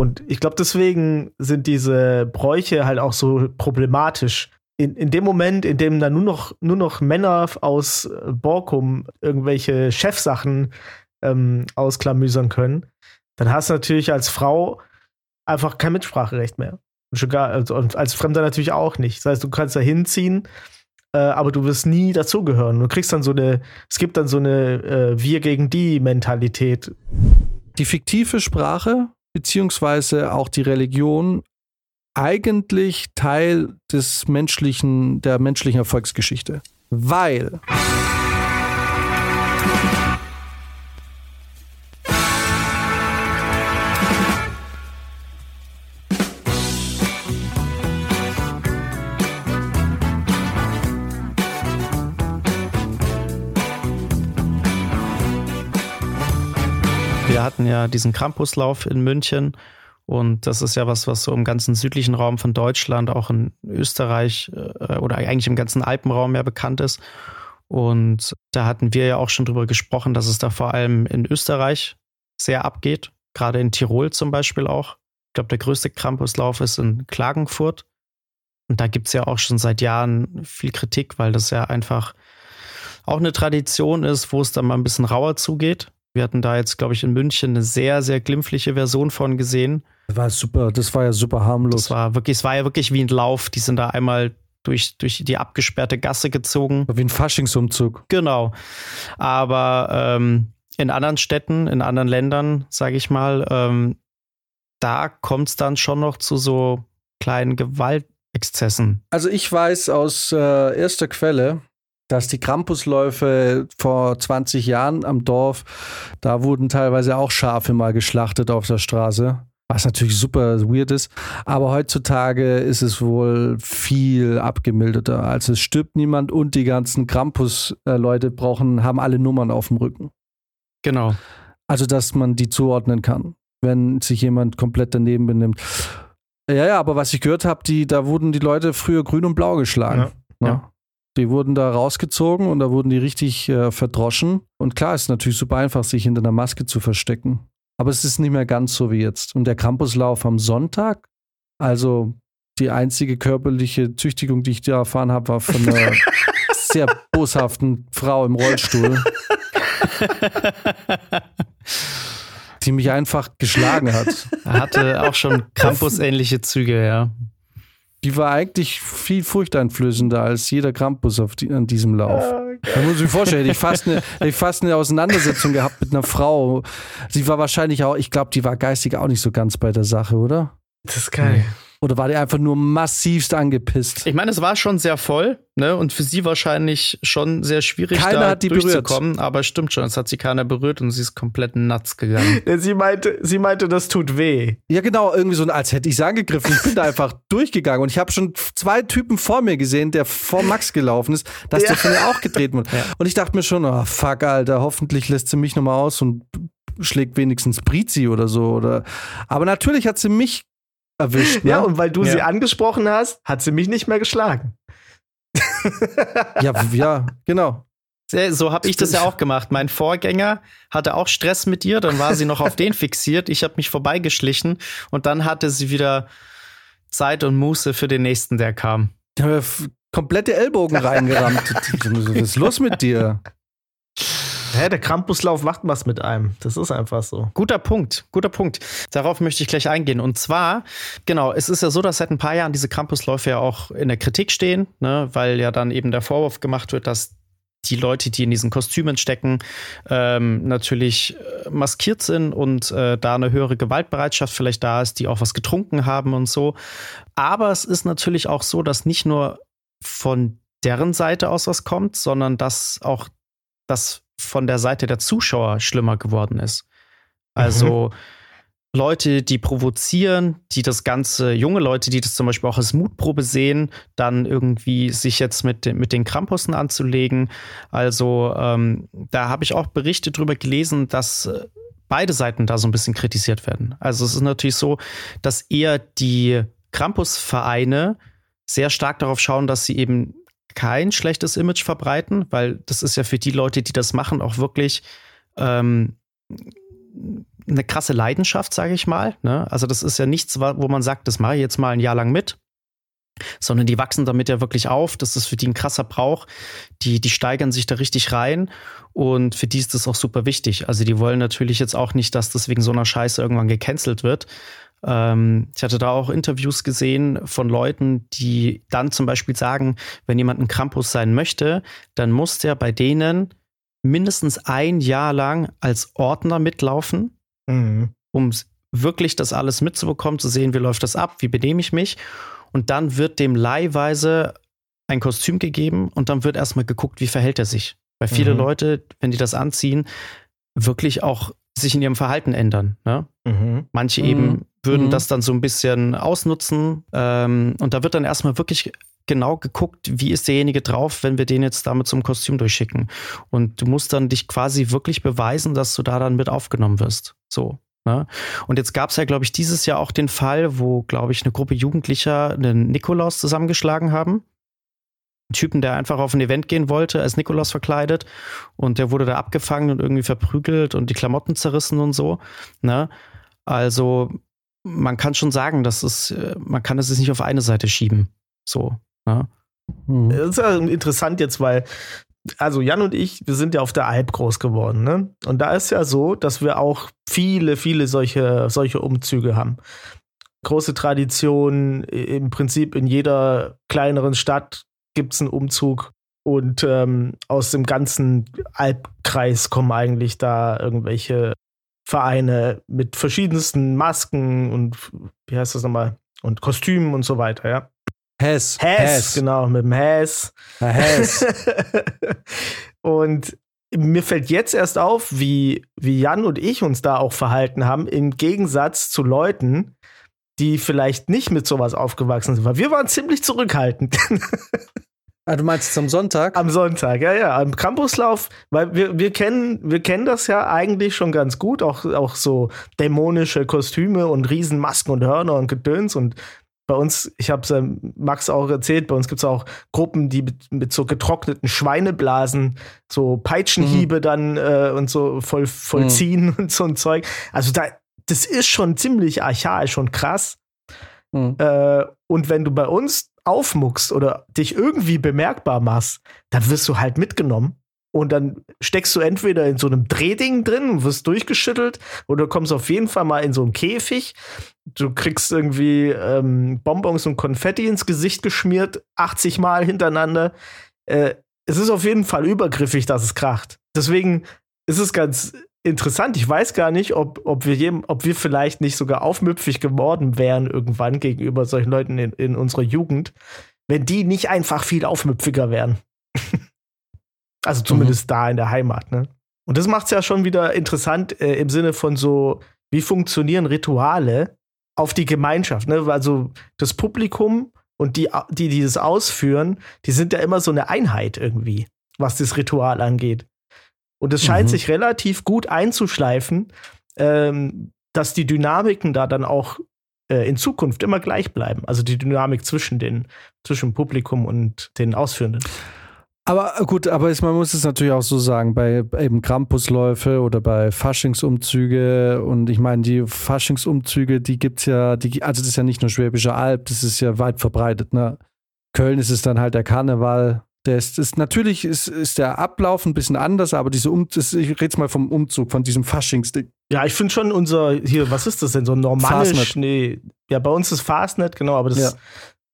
Und ich glaube, deswegen sind diese Bräuche halt auch so problematisch. In, in dem Moment, in dem dann nur noch, nur noch Männer aus Borkum irgendwelche Chefsachen ähm, ausklamüsern können, dann hast du natürlich als Frau einfach kein Mitspracherecht mehr. Also, und als Fremder natürlich auch nicht. Das heißt, du kannst da hinziehen, äh, aber du wirst nie dazugehören. Du kriegst dann so eine, es gibt dann so eine äh, Wir gegen die Mentalität. Die fiktive Sprache beziehungsweise auch die Religion eigentlich Teil des menschlichen, der menschlichen Erfolgsgeschichte. Weil Wir hatten ja diesen Crampuslauf in München und das ist ja was, was so im ganzen südlichen Raum von Deutschland, auch in Österreich äh, oder eigentlich im ganzen Alpenraum ja bekannt ist. Und da hatten wir ja auch schon drüber gesprochen, dass es da vor allem in Österreich sehr abgeht, gerade in Tirol zum Beispiel auch. Ich glaube, der größte Krampuslauf ist in Klagenfurt. Und da gibt es ja auch schon seit Jahren viel Kritik, weil das ja einfach auch eine Tradition ist, wo es dann mal ein bisschen rauer zugeht. Wir hatten da jetzt, glaube ich, in München eine sehr, sehr glimpfliche Version von gesehen. Das war super, das war ja super harmlos. Das war wirklich, es war ja wirklich wie ein Lauf. Die sind da einmal durch, durch die abgesperrte Gasse gezogen. Wie ein Faschingsumzug. Genau. Aber ähm, in anderen Städten, in anderen Ländern, sage ich mal, ähm, da kommt es dann schon noch zu so kleinen Gewaltexzessen. Also ich weiß aus äh, erster Quelle, dass die Krampusläufe vor 20 Jahren am Dorf, da wurden teilweise auch Schafe mal geschlachtet auf der Straße. Was natürlich super weird ist. Aber heutzutage ist es wohl viel abgemilderter. Also es stirbt niemand und die ganzen Krampus-Leute brauchen, haben alle Nummern auf dem Rücken. Genau. Also, dass man die zuordnen kann, wenn sich jemand komplett daneben benimmt. Ja, ja, aber was ich gehört habe, die, da wurden die Leute früher grün und blau geschlagen. Ja. Ne? Ja. Die wurden da rausgezogen und da wurden die richtig äh, verdroschen. Und klar, es ist natürlich super einfach, sich hinter einer Maske zu verstecken. Aber es ist nicht mehr ganz so wie jetzt. Und der Campuslauf am Sonntag, also die einzige körperliche Züchtigung, die ich da erfahren habe, war von einer sehr boshaften Frau im Rollstuhl, die mich einfach geschlagen hat. Er hatte auch schon Krampus-ähnliche Züge, ja. Die war eigentlich viel furchteinflößender als jeder Krampus auf die, an diesem Lauf. Da muss ich mir vorstellen, hätte ich fast eine, hätte ich fast eine Auseinandersetzung gehabt mit einer Frau. Sie war wahrscheinlich auch, ich glaube, die war geistig auch nicht so ganz bei der Sache, oder? Das ist geil. Oder war die einfach nur massivst angepisst? Ich meine, es war schon sehr voll, ne? Und für sie wahrscheinlich schon sehr schwierig, Keiner da hat die durchzukommen. Aber stimmt schon, es hat sie keiner berührt und sie ist komplett nuts gegangen. Sie meinte, sie meinte, das tut weh. Ja, genau, irgendwie so, als hätte ich es angegriffen. Ich bin da einfach durchgegangen und ich habe schon zwei Typen vor mir gesehen, der vor Max gelaufen ist, dass der Ja. von mir auch getreten wurde. Und ich dachte mir schon, oh fuck, Alter, hoffentlich lässt sie mich nochmal aus und schlägt wenigstens Brizi oder so. Oder aber natürlich hat sie mich erwischt. Ne? Ja, und weil du Ja. sie angesprochen hast, hat sie mich nicht mehr geschlagen. ja, ja, genau. So habe ich das ja auch gemacht. Mein Vorgänger hatte auch Stress mit ihr, dann war sie noch auf den fixiert. Ich habe mich vorbeigeschlichen und dann hatte sie wieder Zeit und Muße für den nächsten, der kam. Ich habe f- komplette Ellbogen reingerammt. Was ist los mit dir? Hä, der Krampuslauf macht was mit einem. Das ist einfach so. Guter Punkt, guter Punkt. Darauf möchte ich gleich eingehen. Und zwar, genau, es ist ja so, dass seit ein paar Jahren diese Campusläufe ja auch in der Kritik stehen, ne, weil ja dann eben der Vorwurf gemacht wird, dass die Leute, die in diesen Kostümen stecken, ähm, natürlich äh, maskiert sind und äh, da eine höhere Gewaltbereitschaft vielleicht da ist, die auch was getrunken haben und so. Aber es ist natürlich auch so, dass nicht nur von deren Seite aus was kommt, sondern dass auch das von der Seite der Zuschauer schlimmer geworden ist. Also Leute, die provozieren, die das Ganze, junge Leute, die das zum Beispiel auch als Mutprobe sehen, dann irgendwie sich jetzt mit, den- mit den Krampussen anzulegen. Also ähm, da habe ich auch Berichte drüber gelesen, dass äh, beide Seiten da so ein bisschen kritisiert werden. Also es ist natürlich so, dass eher die Krampusvereine sehr stark darauf schauen, dass sie eben kein schlechtes Image verbreiten, weil das ist ja für die Leute, die das machen, auch wirklich ähm, eine krasse Leidenschaft, sage ich mal. Ne? Also das ist ja nichts, wo man sagt, das mache ich jetzt mal ein Jahr lang mit, sondern die wachsen damit ja wirklich auf. Das ist für die ein krasser Brauch. Die, die steigern sich da richtig rein und für die ist das auch super wichtig. Also die wollen natürlich jetzt auch nicht, dass das wegen so einer Scheiße irgendwann gecancelt wird. Ähm, ich hatte da auch Interviews gesehen von Leuten, die dann zum Beispiel sagen, wenn jemand ein Krampus sein möchte, dann muss der bei denen mindestens ein Jahr lang als Ordner mitlaufen, mhm. um wirklich das alles mitzubekommen, zu sehen, wie läuft das ab, wie benehme ich mich. Und dann wird dem leihweise ein Kostüm gegeben und dann wird erstmal geguckt, wie verhält er sich. Weil viele mhm. Leute, wenn die das anziehen, wirklich auch sich in ihrem Verhalten ändern. Ne? Mhm. Manche eben mhm. Würden mhm. das dann so ein bisschen ausnutzen. Ähm, und da wird dann erstmal wirklich genau geguckt, wie ist derjenige drauf, wenn wir den jetzt damit zum Kostüm durchschicken. Und du musst dann dich quasi wirklich beweisen, dass du da dann mit aufgenommen wirst. So. Ne? Und jetzt gab es ja, glaube ich, dieses Jahr auch den Fall, wo, glaube ich, eine Gruppe Jugendlicher einen Nikolaus zusammengeschlagen haben. Ein Typen, der einfach auf ein Event gehen wollte, als Nikolaus verkleidet und der wurde da abgefangen und irgendwie verprügelt und die Klamotten zerrissen und so. Ne? Also man kann schon sagen, dass es, äh, man kann es nicht auf eine Seite schieben. So. Ne? Mhm. Das ist ja interessant jetzt, weil also Jan und ich, wir sind ja auf der Alp groß geworden, ne? Und da ist ja so, dass wir auch viele, viele solche, solche Umzüge haben. Große Tradition, im Prinzip in jeder kleineren Stadt gibt es einen Umzug. Und ähm, aus dem ganzen Alpkreis kommen eigentlich da irgendwelche Vereine mit verschiedensten Masken und wie heißt das nochmal? Und Kostümen und so weiter, ja. Hess. Hess, genau, mit dem Hess. Hess. und mir fällt jetzt erst auf, wie, wie Jan und ich uns da auch verhalten haben, im Gegensatz zu Leuten, die vielleicht nicht mit sowas aufgewachsen sind, weil wir waren ziemlich zurückhaltend. Ah, du meinst am Sonntag? Am Sonntag, ja, ja. Am Campuslauf, weil wir, wir, kennen, wir kennen das ja eigentlich schon ganz gut, auch, auch so dämonische Kostüme und Riesenmasken und Hörner und Gedöns und bei uns, ich habe es äh, Max auch erzählt, bei uns gibt es auch Gruppen, die mit, mit, so getrockneten Schweineblasen so Peitschenhiebe mhm. dann äh, und so voll, vollziehen mhm. und so ein Zeug. Also da, das ist schon ziemlich archaisch und krass. Mhm. Äh, und wenn du bei uns aufmuckst oder dich irgendwie bemerkbar machst, dann wirst du halt mitgenommen. Und dann steckst du entweder in so einem Drehding drin und wirst durchgeschüttelt oder kommst auf jeden Fall mal in so einen Käfig. Du kriegst irgendwie ähm, Bonbons und Konfetti ins Gesicht geschmiert, 80 Mal hintereinander. Äh, es ist auf jeden Fall übergriffig, dass es kracht. Deswegen ist es ganz interessant. Ich weiß gar nicht, ob, ob, wir, jedem, ob wir vielleicht nicht sogar aufmüpfig geworden wären irgendwann gegenüber solchen Leuten in, in unserer Jugend, wenn die nicht einfach viel aufmüpfiger wären. Also zumindest mhm. da in der Heimat, ne? Und das macht es ja schon wieder interessant äh, im Sinne von so, wie funktionieren Rituale auf die Gemeinschaft, ne? Also das Publikum und die, die dieses ausführen, die sind ja immer so eine Einheit irgendwie, was das Ritual angeht. Und es scheint mhm. sich relativ gut einzuschleifen, ähm, dass die Dynamiken da dann auch äh, in Zukunft immer gleich bleiben. Also die Dynamik zwischen den, zwischen Publikum und den Ausführenden. Aber äh, gut, aber man muss es natürlich auch so sagen, bei eben Krampusläufe oder bei Faschingsumzüge und ich meine, die Faschingsumzüge, die gibt es ja, die, also das ist ja nicht nur Schwäbische Alb, das ist ja weit verbreitet, ne? Köln ist es dann halt der Karneval. Ist, ist natürlich ist, ist der Ablauf ein bisschen anders, aber diese um, das, ich rede jetzt mal vom Umzug, von diesem Faschingsding. Ja, ich finde schon unser, hier, was ist das denn, so ein normales, Fastnet. nee, ja, bei uns ist Fastnet, genau, aber das, ja.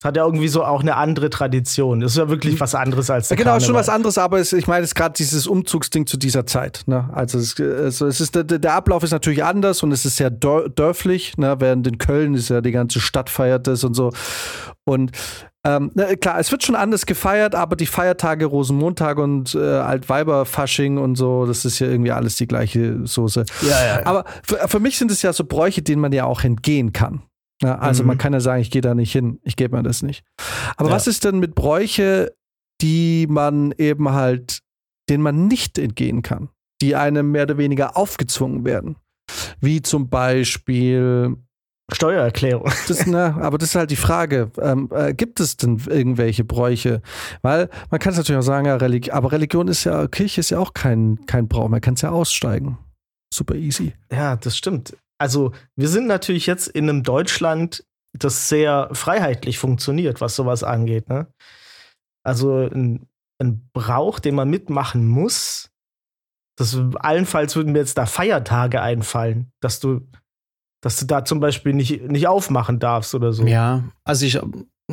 Das hat ja irgendwie so auch eine andere Tradition. Das ist ja wirklich mhm. was anderes als der ja, Genau, Karneval. schon was anderes, aber es, ich meine, es ist gerade dieses Umzugsding zu dieser Zeit. Ne? Also, es, also es ist, der, der, Ablauf ist natürlich anders und es ist sehr dörflich, ne? während in Köln ist ja die ganze Stadt feiert das und so. Und ähm, klar, es wird schon anders gefeiert, aber die Feiertage, Rosenmontag und äh, Altweiberfasching und so, das ist ja irgendwie alles die gleiche Soße. Ja, ja, ja. Aber für, für mich sind es ja so Bräuche, denen man ja auch entgehen kann. Ja, also mhm. man kann ja sagen, ich gehe da nicht hin, ich gebe mir das nicht. Aber was ist denn mit Bräuche, die man eben halt, denen man nicht entgehen kann, die einem mehr oder weniger aufgezwungen werden? Wie zum Beispiel Steuererklärung. Das, ne, aber das ist halt die Frage. Ähm, äh, gibt es denn irgendwelche Bräuche? Weil man kann es natürlich auch sagen, ja, Religi aber Religion ist ja, Kirche ist ja auch kein, kein Brauch, man kann es ja aussteigen. super easy. Ja, das stimmt. Also, wir sind natürlich jetzt in einem Deutschland, das sehr freiheitlich funktioniert, was sowas angeht. Ne? Also, ein, ein Brauch, den man mitmachen muss, das allenfalls würden mir jetzt da Feiertage einfallen, dass du, dass du da zum Beispiel nicht, nicht aufmachen darfst oder so. Ja, also ich,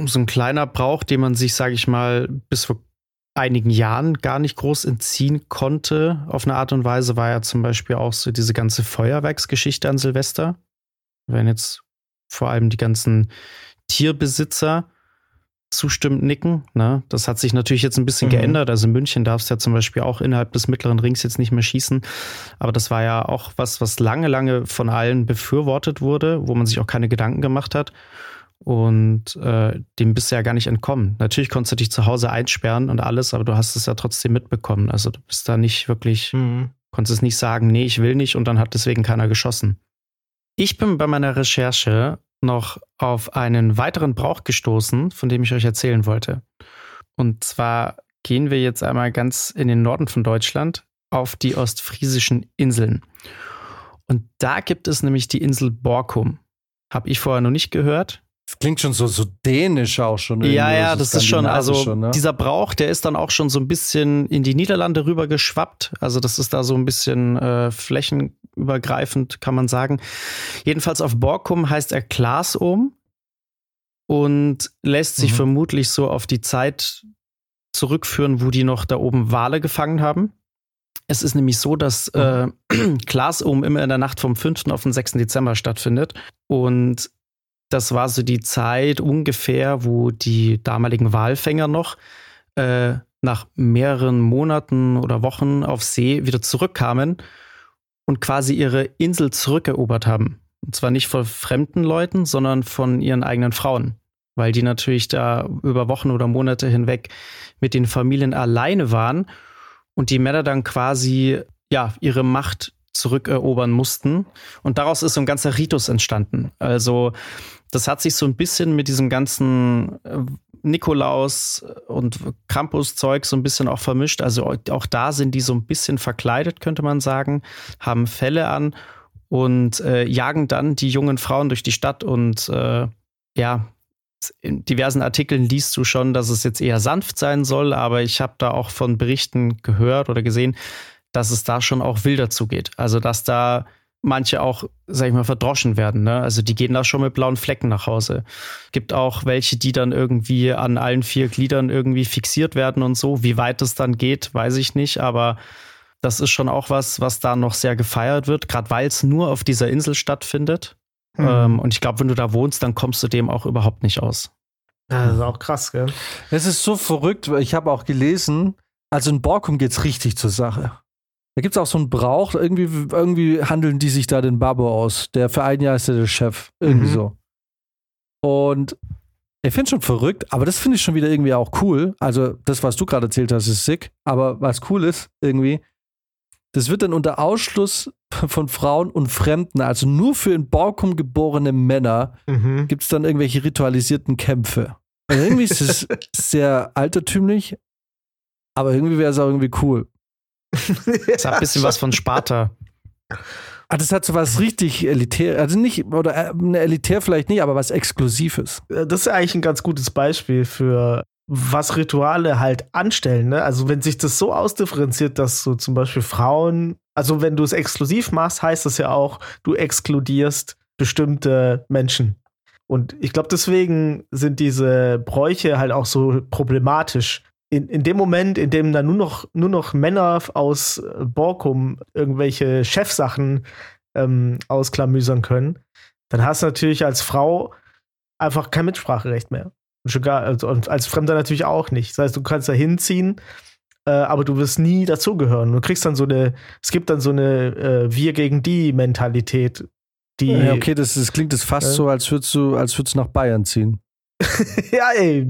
so ein kleiner Brauch, den man sich, sage ich mal, bis vor einigen Jahren gar nicht groß entziehen konnte, auf eine Art und Weise, war ja zum Beispiel auch so diese ganze Feuerwerksgeschichte an Silvester. Wenn jetzt vor allem die ganzen Tierbesitzer zustimmend nicken. Ne? Das hat sich natürlich jetzt ein bisschen mhm. geändert. Also in München darfst du ja zum Beispiel auch innerhalb des mittleren Rings jetzt nicht mehr schießen. Aber das war ja auch was, was lange, lange von allen befürwortet wurde, wo man sich auch keine Gedanken gemacht hat. Und äh, dem bist du ja gar nicht entkommen. Natürlich konntest du dich zu Hause einsperren und alles, aber du hast es ja trotzdem mitbekommen. Also du bist da nicht wirklich, mhm. konntest nicht sagen, nee, ich will nicht und dann hat deswegen keiner geschossen. Ich bin bei meiner Recherche noch auf einen weiteren Brauch gestoßen, von dem ich euch erzählen wollte. Und zwar gehen wir jetzt einmal ganz in den Norden von Deutschland auf die ostfriesischen Inseln. Und da gibt es nämlich die Insel Borkum. Habe ich vorher noch nicht gehört. Klingt schon so, so dänisch auch schon. Ja, ja, das ist schon, also ne? dieser Brauch, der ist dann auch schon so ein bisschen in die Niederlande rüber geschwappt. Also das ist da so ein bisschen äh, flächenübergreifend, kann man sagen. Jedenfalls auf Borkum heißt er Klasom und lässt sich mhm. vermutlich so auf die Zeit zurückführen, wo die noch da oben Wale gefangen haben. Es ist nämlich so, dass äh, Klasom immer in der Nacht vom 5. auf den 6. Dezember stattfindet. Und das war so die Zeit ungefähr, wo die damaligen Walfänger noch äh, nach mehreren Monaten oder Wochen auf See wieder zurückkamen und quasi ihre Insel zurückerobert haben. Und zwar nicht von fremden Leuten, sondern von ihren eigenen Frauen. Weil die natürlich da über Wochen oder Monate hinweg mit den Familien alleine waren und die Männer dann quasi ja ihre Macht zurückerobern mussten. Und daraus ist so ein ganzer Ritus entstanden. Also das hat sich so ein bisschen mit diesem ganzen äh, Nikolaus und Krampus-Zeug so ein bisschen auch vermischt. Also auch da sind die so ein bisschen verkleidet, könnte man sagen, haben Felle an und äh, jagen dann die jungen Frauen durch die Stadt und äh, ja, in diversen Artikeln liest du schon, dass es jetzt eher sanft sein soll, aber ich habe da auch von Berichten gehört oder gesehen, dass es da schon auch wilder zugeht. Also dass da manche auch, sag ich mal, verdroschen werden. Ne? Also die gehen da schon mit blauen Flecken nach Hause. Gibt auch welche, die dann irgendwie an allen vier Gliedern irgendwie fixiert werden und so. Wie weit es dann geht, weiß ich nicht, aber das ist schon auch was, was da noch sehr gefeiert wird, gerade weil es nur auf dieser Insel stattfindet. Mhm. Ähm, und ich glaube, wenn du da wohnst, dann kommst du dem auch überhaupt nicht aus. Ja, das ist auch krass, gell? Es ist so verrückt, weil ich habe auch gelesen, also in Borkum geht es richtig zur Sache. Da gibt es auch so einen Brauch, irgendwie, irgendwie handeln die sich da den Babbo aus. Der für ein Jahr ist der, der Chef. Irgendwie mhm. so. Und ich finde schon verrückt, aber das finde ich schon wieder irgendwie auch cool. Also, das, was du gerade erzählt hast, ist sick. Aber was cool ist, irgendwie, das wird dann unter Ausschluss von Frauen und Fremden, also nur für in Borkum geborene Männer, mhm. gibt es dann irgendwelche ritualisierten Kämpfe. Und irgendwie ist es sehr altertümlich, aber irgendwie wäre es auch irgendwie cool. Das hat ein bisschen was von Sparta. Ah, das hat so was richtig elitär, also nicht, oder äh, elitär vielleicht nicht, aber was Exklusives. Äh, das ist eigentlich ein ganz gutes Beispiel für was Rituale halt anstellen. Ne? Also wenn sich das so ausdifferenziert, dass so zum Beispiel Frauen, also wenn du es exklusiv machst, heißt das ja auch, du exkludierst bestimmte Menschen. Und ich glaube, deswegen sind diese Bräuche halt auch so problematisch, in, in dem Moment, in dem da nur noch, nur noch Männer aus Borkum irgendwelche Chefsachen ähm, ausklamüsern können, dann hast du natürlich als Frau einfach kein Mitspracherecht mehr. Und, also, und als Fremder natürlich auch nicht. Das heißt, du kannst da hinziehen, äh, aber du wirst nie dazugehören. Du kriegst dann so eine, es gibt dann so eine äh, Wir gegen die Mentalität. Die, ja, okay, das, das klingt das fast äh, so, als würdest du, als würdest du nach Bayern ziehen. ja, ey,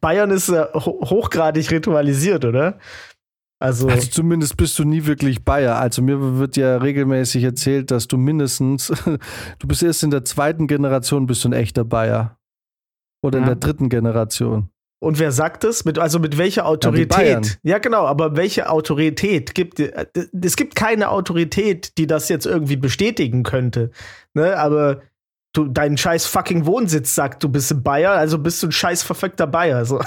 Bayern ist äh, hochgradig ritualisiert, oder? Also, also zumindest bist du nie wirklich Bayer. Also mir wird ja regelmäßig erzählt, dass du mindestens, du bist erst in der zweiten Generation bist du ein echter Bayer. Oder ja. in der dritten Generation. Und wer sagt das? Mit, also mit welcher Autorität? Ja, genau, aber welche Autorität gibt es gibt keine Autorität, die das jetzt irgendwie bestätigen könnte. Ne? Aber du, dein scheiß fucking Wohnsitz sagt, du bist ein Bayer, also bist du ein scheiß verfickter Bayer. So.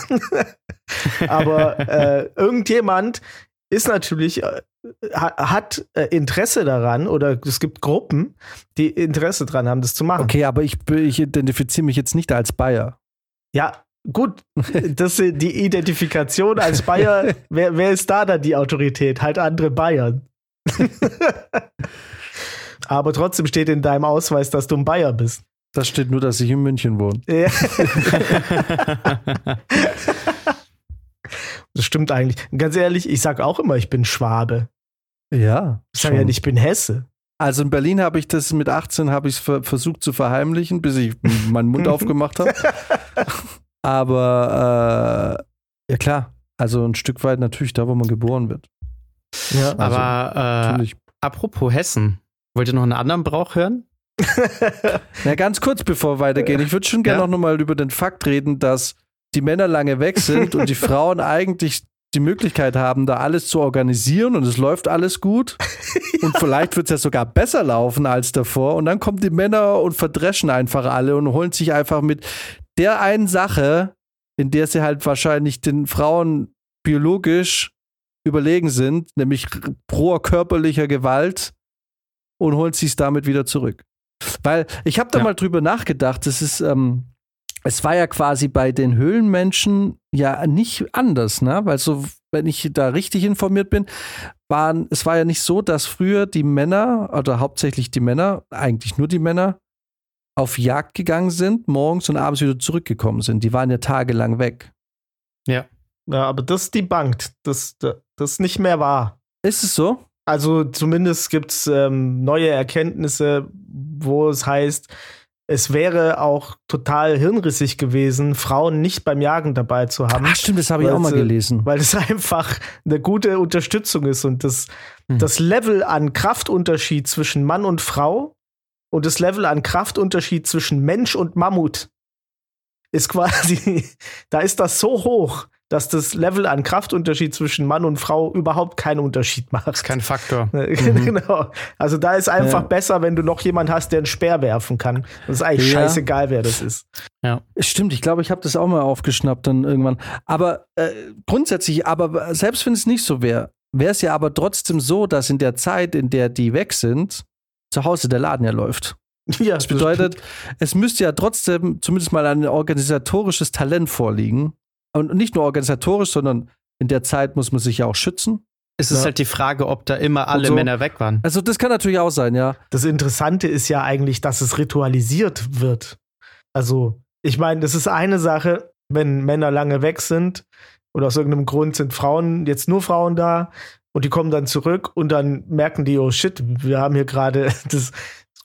aber äh, irgendjemand ist natürlich, äh, hat äh, Interesse daran oder es gibt Gruppen, die Interesse daran haben, das zu machen. Okay, aber ich, ich identifiziere mich jetzt nicht als Bayer. Ja, Gut, das die Identifikation als Bayer, wer, wer ist da dann die Autorität? Halt andere Bayern. Aber trotzdem steht in deinem Ausweis, dass du ein Bayer bist. Das steht nur, dass ich in München wohne. Ja. das stimmt eigentlich. Ganz ehrlich, ich sage auch immer, ich bin Schwabe. Ja. Ich sage ja nicht, ich bin Hesse. Also in Berlin habe ich das mit 18 habe ich ver versucht zu verheimlichen, bis ich meinen Mund aufgemacht habe. Aber äh, ja klar, also ein Stück weit natürlich da, wo man geboren wird. Ja, also, aber äh, apropos Hessen, wollt ihr noch einen anderen Brauch hören? Na, ganz kurz bevor wir weitergehen. Ich würde schon gerne ja. noch mal über den Fakt reden, dass die Männer lange weg sind und die Frauen eigentlich die Möglichkeit haben, da alles zu organisieren und es läuft alles gut. ja. Und vielleicht wird es ja sogar besser laufen als davor. Und dann kommen die Männer und verdreschen einfach alle und holen sich einfach mit der einen Sache, in der sie halt wahrscheinlich den Frauen biologisch überlegen sind, nämlich pro körperlicher Gewalt und holen sich es damit wieder zurück. Weil ich habe da ja. mal drüber nachgedacht, es ist, ähm, es war ja quasi bei den Höhlenmenschen ja nicht anders, ne? Weil so, wenn ich da richtig informiert bin, waren, es war ja nicht so, dass früher die Männer, oder hauptsächlich die Männer, eigentlich nur die Männer, auf Jagd gegangen sind, morgens und abends wieder zurückgekommen sind. Die waren ja tagelang weg. Ja. Ja, aber das debunked. Das, das nicht mehr wahr. Ist es so? Also zumindest gibt es ähm, neue Erkenntnisse, wo es heißt, es wäre auch total hirnrissig gewesen, Frauen nicht beim Jagen dabei zu haben. Ach stimmt, das habe ich auch mal gelesen. Weil es einfach eine gute Unterstützung ist und das, hm. das Level an Kraftunterschied zwischen Mann und Frau und das Level an Kraftunterschied zwischen Mensch und Mammut ist quasi, da ist das so hoch, dass das Level an Kraftunterschied zwischen Mann und Frau überhaupt keinen Unterschied macht. Kein Faktor. Mhm. genau. Also da ist einfach ja. besser, wenn du noch jemand hast, der einen Speer werfen kann. Das ist eigentlich ja. scheißegal, wer das ist. Ja. Stimmt, ich glaube, ich habe das auch mal aufgeschnappt dann irgendwann. Aber äh, grundsätzlich, aber selbst wenn es nicht so wäre, wäre es ja aber trotzdem so, dass in der Zeit, in der die weg sind, zu Hause der Laden ja läuft. Ja, das bedeutet, das es müsste ja trotzdem zumindest mal ein organisatorisches Talent vorliegen. Und nicht nur organisatorisch, sondern in der Zeit muss man sich ja auch schützen. Es ist ja. halt die Frage, ob da immer alle so. Männer weg waren. Also, das kann natürlich auch sein, ja. Das Interessante ist ja eigentlich, dass es ritualisiert wird. Also, ich meine, das ist eine Sache, wenn Männer lange weg sind oder aus irgendeinem Grund sind Frauen, jetzt nur Frauen da und die kommen dann zurück und dann merken die, oh shit, wir haben hier gerade das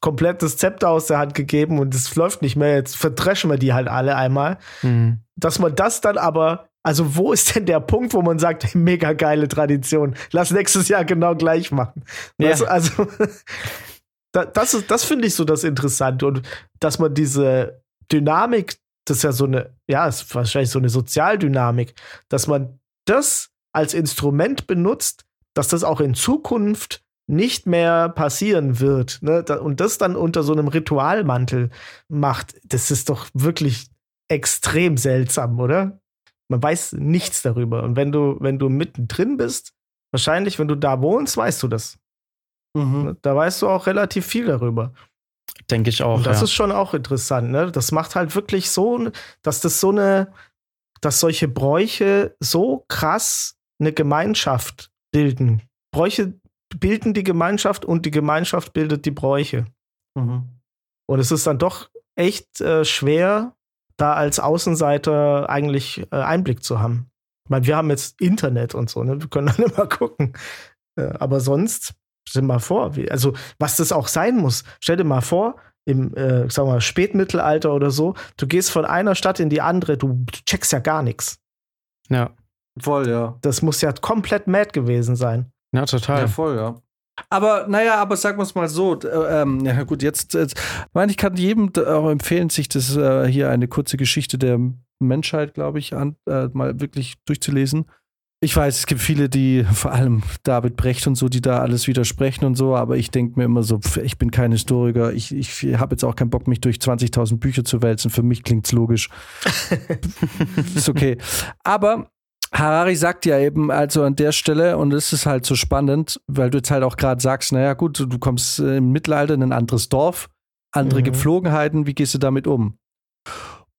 komplette Zepter aus der Hand gegeben und es läuft nicht mehr. Jetzt verdreschen wir die halt alle einmal. Mhm. Dass man das dann aber, also wo ist denn der Punkt, wo man sagt, mega geile Tradition, lass nächstes Jahr genau gleich machen. Ja. Weißt, also das ist, das finde ich so das Interessante und dass man diese Dynamik, das ist ja so eine, ja, ist wahrscheinlich so eine Sozialdynamik, dass man das als Instrument benutzt, dass das auch in Zukunft nicht mehr passieren wird ne? und das dann unter so einem Ritualmantel macht, das ist doch wirklich extrem seltsam, oder? Man weiß nichts darüber. Und wenn du, wenn du mittendrin bist, wahrscheinlich, wenn du da wohnst, weißt du das. Mhm. Ne? Da weißt du auch relativ viel darüber. Denke ich auch. Und das ja. ist schon auch interessant, ne? Das macht halt wirklich so, dass das so eine, dass solche Bräuche so krass eine Gemeinschaft bilden. Bräuche bilden die Gemeinschaft und die Gemeinschaft bildet die Bräuche. Mhm. Und es ist dann doch echt äh, schwer, da als Außenseiter eigentlich äh, Einblick zu haben. Ich meine, wir haben jetzt Internet und so, ne? wir können dann immer gucken. Äh, aber sonst, stell dir mal vor, wie, also was das auch sein muss. Stell dir mal vor, im, äh, sagen wir, Spätmittelalter oder so, du gehst von einer Stadt in die andere, du, du checkst ja gar nichts. Ja. Voll, ja. Das muss ja komplett mad gewesen sein. Ja, total. Ja, voll, ja. Aber naja, aber sagen wir es mal so, äh, ähm, ja gut, jetzt, jetzt meine ich kann jedem auch empfehlen, sich das äh, hier eine kurze Geschichte der Menschheit, glaube ich, an, äh, mal wirklich durchzulesen. Ich weiß, es gibt viele, die, vor allem David Brecht und so, die da alles widersprechen und so, aber ich denke mir immer so, ich bin kein Historiker, ich, ich habe jetzt auch keinen Bock, mich durch 20.000 Bücher zu wälzen. Für mich klingt es logisch. ist okay. Aber Harari sagt ja eben also an der Stelle, und es ist halt so spannend, weil du jetzt halt auch gerade sagst, naja gut, du kommst im Mittelalter in ein anderes Dorf, andere mhm. Gepflogenheiten, wie gehst du damit um?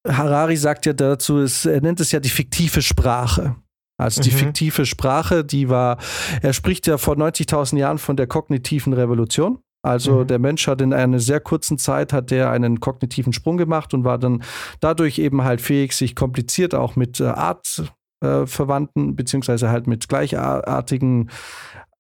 Harari sagt ja dazu, es, er nennt es ja die fiktive Sprache. Also die mhm. fiktive Sprache, die war, er spricht ja vor 90.000 Jahren von der kognitiven Revolution. Also mhm. der Mensch hat in einer sehr kurzen Zeit hat der einen kognitiven Sprung gemacht und war dann dadurch eben halt fähig, sich kompliziert auch mit äh, Artverwandten äh, beziehungsweise halt mit gleichartigen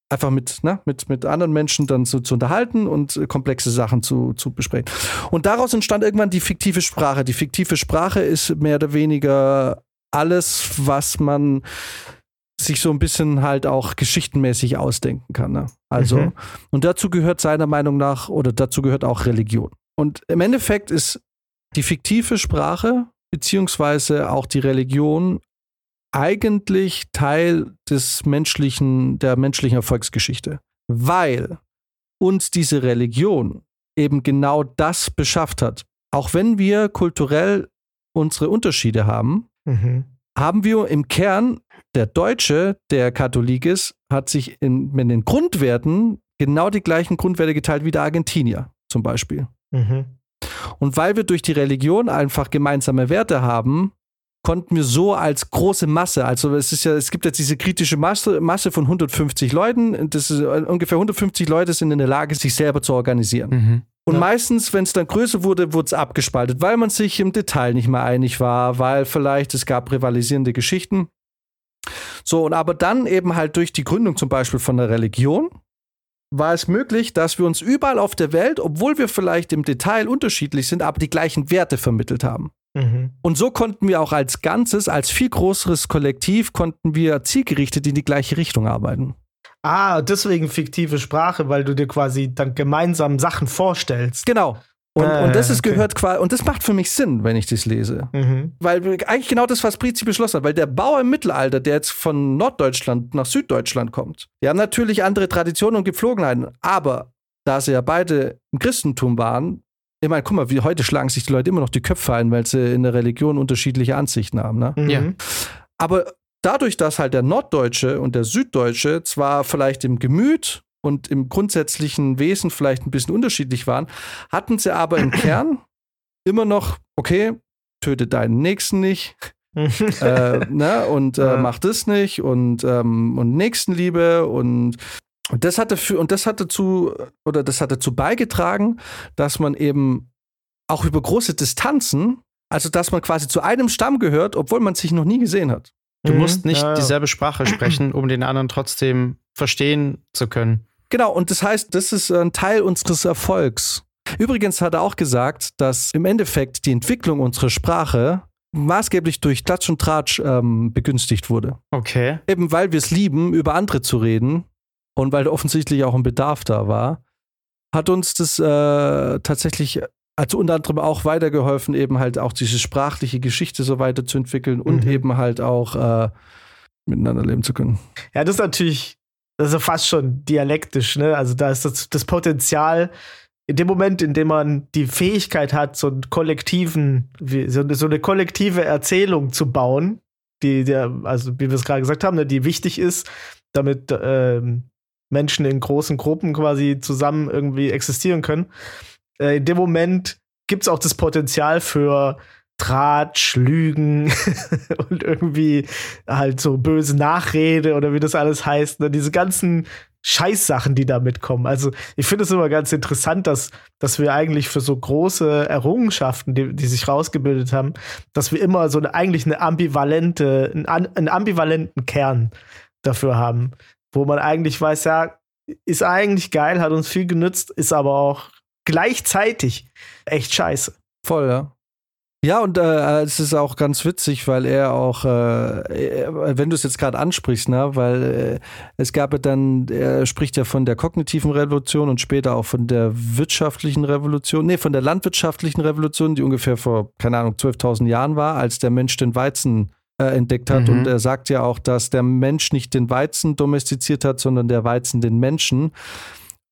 einfach mit, ne, mit, mit anderen Menschen dann zu, zu unterhalten und äh, komplexe Sachen zu, zu besprechen. Und daraus entstand irgendwann die fiktive Sprache. Die fiktive Sprache ist mehr oder weniger alles, was man sich so ein bisschen halt auch geschichtenmäßig ausdenken kann. Ne? Also, mhm. und dazu gehört seiner Meinung nach, oder dazu gehört auch Religion. Und im Endeffekt ist die fiktive Sprache, beziehungsweise auch die Religion, eigentlich Teil des menschlichen, der menschlichen Erfolgsgeschichte. Weil uns diese Religion eben genau das beschafft hat. Auch wenn wir kulturell unsere Unterschiede haben, mhm. haben wir im Kern, der Deutsche, der Katholik ist, hat sich in, in den Grundwerten genau die gleichen Grundwerte geteilt wie der Argentinier zum Beispiel. Mhm. Und weil wir durch die Religion einfach gemeinsame Werte haben, konnten wir so als große Masse, also es ist ja, es gibt jetzt diese kritische Masse, Masse von 150 Leuten, das ist, ungefähr 150 Leute sind in der Lage, sich selber zu organisieren. Mhm. Und ja. meistens, wenn es dann größer wurde, wurde es abgespaltet, weil man sich im Detail nicht mehr einig war, weil vielleicht es gab rivalisierende Geschichten. So, und aber dann eben halt durch die Gründung zum Beispiel von der Religion war es möglich, dass wir uns überall auf der Welt, obwohl wir vielleicht im Detail unterschiedlich sind, aber die gleichen Werte vermittelt haben. Mhm. Und so konnten wir auch als Ganzes, als viel größeres Kollektiv, konnten wir zielgerichtet in die gleiche Richtung arbeiten. Ah, deswegen fiktive Sprache, weil du dir quasi dann gemeinsam Sachen vorstellst. Genau. Und, ah, und das ist okay. gehört quasi, und das macht für mich Sinn, wenn ich das lese. Mhm. Weil eigentlich genau das, was Prizi beschlossen hat, weil der Bauer im Mittelalter, der jetzt von Norddeutschland nach Süddeutschland kommt, die haben natürlich andere Traditionen und Gepflogenheiten, aber da sie ja beide im Christentum waren, ich meine, guck mal, wie heute schlagen sich die Leute immer noch die Köpfe ein, weil sie in der Religion unterschiedliche Ansichten haben. Ne? Mhm. Ja. Aber dadurch, dass halt der Norddeutsche und der Süddeutsche zwar vielleicht im Gemüt und im grundsätzlichen Wesen vielleicht ein bisschen unterschiedlich waren, hatten sie aber im Kern immer noch, okay, töte deinen Nächsten nicht. äh, ne, und äh, mach das nicht und, ähm, und Nächstenliebe und und das hatte für, und das hat dazu, oder das hat dazu beigetragen, dass man eben auch über große Distanzen, also dass man quasi zu einem Stamm gehört, obwohl man sich noch nie gesehen hat. Du mhm, musst nicht ja, ja. dieselbe Sprache sprechen, um den anderen trotzdem verstehen zu können. Genau, und das heißt, das ist ein Teil unseres Erfolgs. Übrigens hat er auch gesagt, dass im Endeffekt die Entwicklung unserer Sprache maßgeblich durch Klatsch und Tratsch ähm, begünstigt wurde. Okay. Eben weil wir es lieben, über andere zu reden und weil offensichtlich auch ein Bedarf da war, hat uns das äh, tatsächlich also unter anderem auch weitergeholfen, eben halt auch diese sprachliche Geschichte so weiterzuentwickeln und mhm. eben halt auch äh, miteinander leben zu können. Ja, das ist natürlich, das ist ja fast schon dialektisch, ne? Also da ist das, das Potenzial, in dem Moment, in dem man die Fähigkeit hat, so einen kollektiven, so, so eine kollektive Erzählung zu bauen, die, der, also wie wir es gerade gesagt haben, ne, die wichtig ist, damit ähm, Menschen in großen Gruppen quasi zusammen irgendwie existieren können. Äh, in dem Moment gibt es auch das Potenzial für Tratsch, Lügen und irgendwie halt so böse Nachrede oder wie das alles heißt. Ne? Diese ganzen Scheißsachen, die da mitkommen. Also ich finde es immer ganz interessant, dass, dass wir eigentlich für so große Errungenschaften, die, die sich rausgebildet haben, dass wir immer so eine, eigentlich eine ambivalente, einen, einen ambivalenten Kern dafür haben wo man eigentlich weiß, ja, ist eigentlich geil, hat uns viel genützt, ist aber auch gleichzeitig echt scheiße. Voll, ja. Ja, und äh, es ist auch ganz witzig, weil er auch, äh, wenn du es jetzt gerade ansprichst, ne, weil äh, es gab ja dann, er spricht ja von der kognitiven Revolution und später auch von der wirtschaftlichen Revolution, nee, von der landwirtschaftlichen Revolution, die ungefähr vor, keine Ahnung, 12.000 Jahren war, als der Mensch den Weizen äh, entdeckt hat. Mhm. Und er sagt ja auch, dass der Mensch nicht den Weizen domestiziert hat, sondern der Weizen den Menschen.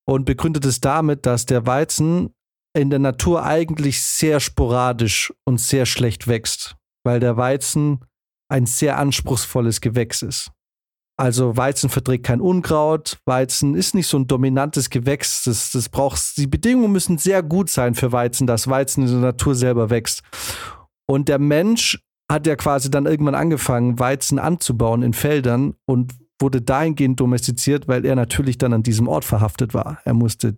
Und begründet es damit, dass der Weizen in der Natur eigentlich sehr sporadisch und sehr schlecht wächst, weil der Weizen ein sehr anspruchsvolles Gewächs ist. Also Weizen verträgt kein Unkraut, Weizen ist nicht so ein dominantes Gewächs, das, das braucht, die Bedingungen müssen sehr gut sein für Weizen, dass Weizen in der Natur selber wächst. Und der Mensch hat ja quasi dann irgendwann angefangen, Weizen anzubauen in Feldern und wurde dahingehend domestiziert, weil er natürlich dann an diesem Ort verhaftet war. Er musste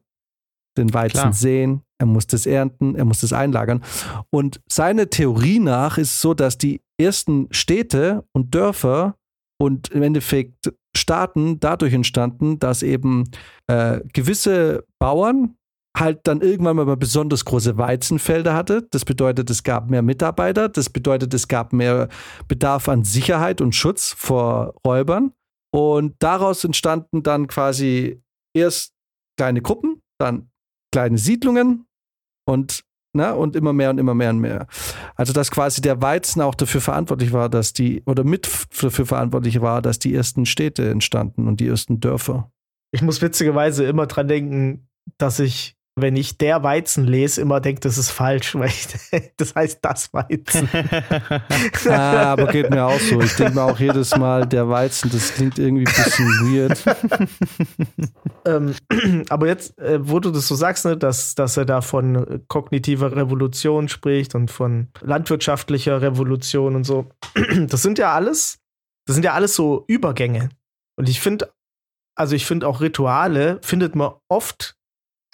den Weizen Klar. sehen, er muss das ernten, er muss das einlagern. Und seine Theorie nach ist es so, dass die ersten Städte und Dörfer und im Endeffekt Staaten dadurch entstanden, dass eben äh, gewisse Bauern halt dann irgendwann mal besonders große Weizenfelder hatte. Das bedeutet, es gab mehr Mitarbeiter. Das bedeutet, es gab mehr Bedarf an Sicherheit und Schutz vor Räubern. Und daraus entstanden dann quasi erst kleine Gruppen, dann kleine Siedlungen und, na, ne, und immer mehr und immer mehr und mehr. Also, dass quasi der Weizen auch dafür verantwortlich war, dass die, oder mit dafür verantwortlich war, dass die ersten Städte entstanden und die ersten Dörfer. Ich muss witzigerweise immer dran denken, dass ich wenn ich der Weizen lese, immer denke, das ist falsch, weil ich, das heißt das Weizen. ah, aber geht mir auch so. Ich denke mir auch jedes Mal, der Weizen, das klingt irgendwie ein bisschen weird. ähm, aber jetzt, äh, wo du das so sagst, ne, dass, dass er da von kognitiver Revolution spricht und von landwirtschaftlicher Revolution und so, das sind ja alles, das sind ja alles so Übergänge. Und ich finde, also ich finde auch Rituale findet man oft